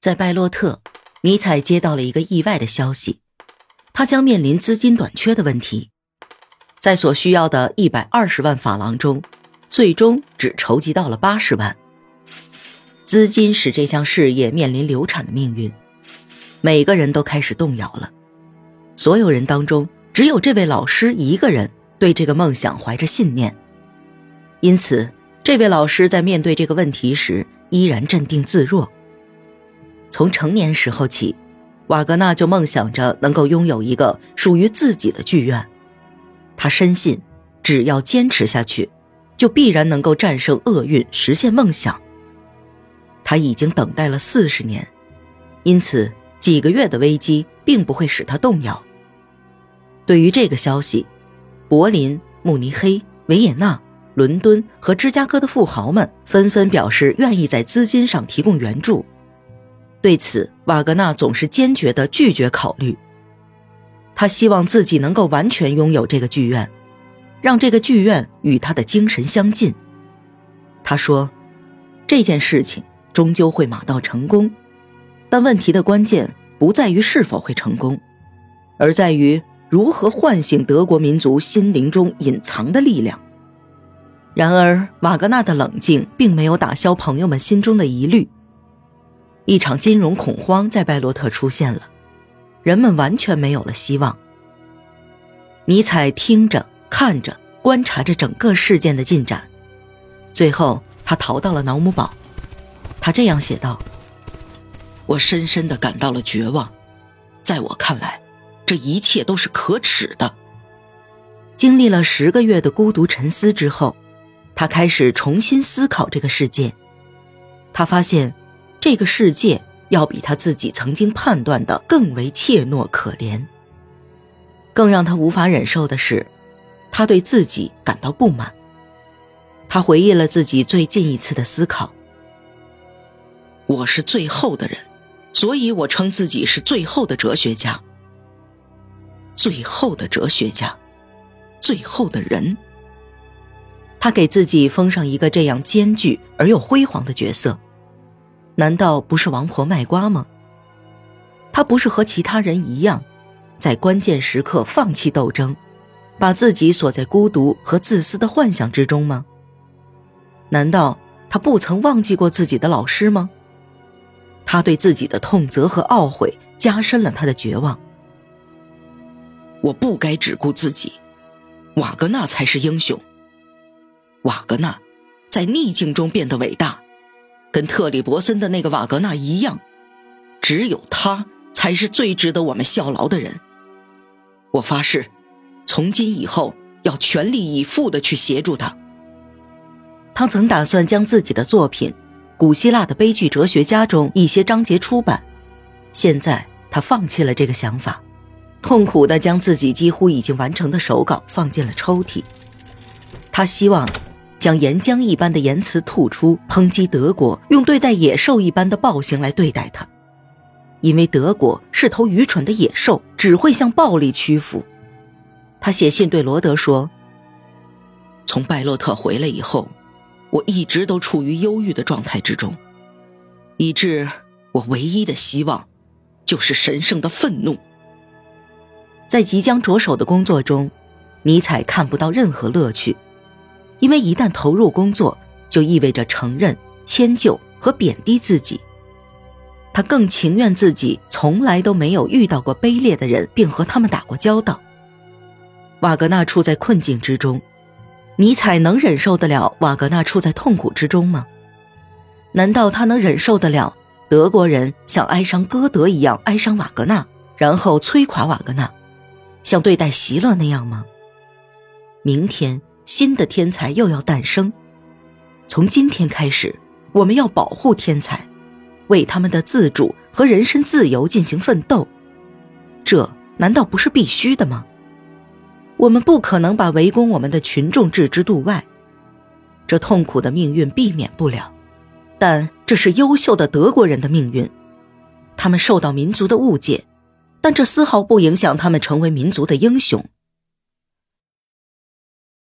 在拜洛特，尼采接到了一个意外的消息，他将面临资金短缺的问题。在所需要的一百二十万法郎中，最终只筹集到了八十万。资金使这项事业面临流产的命运，每个人都开始动摇了。所有人当中，只有这位老师一个人对这个梦想怀着信念。因此，这位老师在面对这个问题时依然镇定自若。从成年时候起，瓦格纳就梦想着能够拥有一个属于自己的剧院。他深信，只要坚持下去，就必然能够战胜厄运，实现梦想。他已经等待了四十年，因此几个月的危机并不会使他动摇。对于这个消息，柏林、慕尼黑、维也纳。伦敦和芝加哥的富豪们纷纷表示愿意在资金上提供援助，对此，瓦格纳总是坚决地拒绝考虑。他希望自己能够完全拥有这个剧院，让这个剧院与他的精神相近。他说：“这件事情终究会马到成功，但问题的关键不在于是否会成功，而在于如何唤醒德国民族心灵中隐藏的力量。”然而，瓦格纳的冷静并没有打消朋友们心中的疑虑。一场金融恐慌在拜洛特出现了，人们完全没有了希望。尼采听着、看着、观察着整个事件的进展，最后他逃到了瑙姆堡。他这样写道：“我深深的感到了绝望，在我看来，这一切都是可耻的。”经历了十个月的孤独沉思之后。他开始重新思考这个世界，他发现，这个世界要比他自己曾经判断的更为怯懦可怜。更让他无法忍受的是，他对自己感到不满。他回忆了自己最近一次的思考：“我是最后的人，所以我称自己是最后的哲学家。最后的哲学家，最后的人。”他给自己封上一个这样艰巨而又辉煌的角色，难道不是王婆卖瓜吗？他不是和其他人一样，在关键时刻放弃斗争，把自己锁在孤独和自私的幻想之中吗？难道他不曾忘记过自己的老师吗？他对自己的痛责和懊悔加深了他的绝望。我不该只顾自己，瓦格纳才是英雄。瓦格纳在逆境中变得伟大，跟特里伯森的那个瓦格纳一样，只有他才是最值得我们效劳的人。我发誓，从今以后要全力以赴的去协助他。他曾打算将自己的作品《古希腊的悲剧哲学家》中一些章节出版，现在他放弃了这个想法，痛苦地将自己几乎已经完成的手稿放进了抽屉。他希望。将岩浆一般的言辞吐出，抨击德国用对待野兽一般的暴行来对待他，因为德国是头愚蠢的野兽，只会向暴力屈服。他写信对罗德说：“从拜洛特回来以后，我一直都处于忧郁的状态之中，以致我唯一的希望就是神圣的愤怒。在即将着手的工作中，尼采看不到任何乐趣。”因为一旦投入工作，就意味着承认、迁就和贬低自己。他更情愿自己从来都没有遇到过卑劣的人，并和他们打过交道。瓦格纳处在困境之中，尼采能忍受得了瓦格纳处在痛苦之中吗？难道他能忍受得了德国人像哀伤歌德一样哀伤瓦格纳，然后摧垮瓦格纳，像对待席勒那样吗？明天。新的天才又要诞生，从今天开始，我们要保护天才，为他们的自主和人身自由进行奋斗，这难道不是必须的吗？我们不可能把围攻我们的群众置之度外，这痛苦的命运避免不了，但这是优秀的德国人的命运，他们受到民族的误解，但这丝毫不影响他们成为民族的英雄。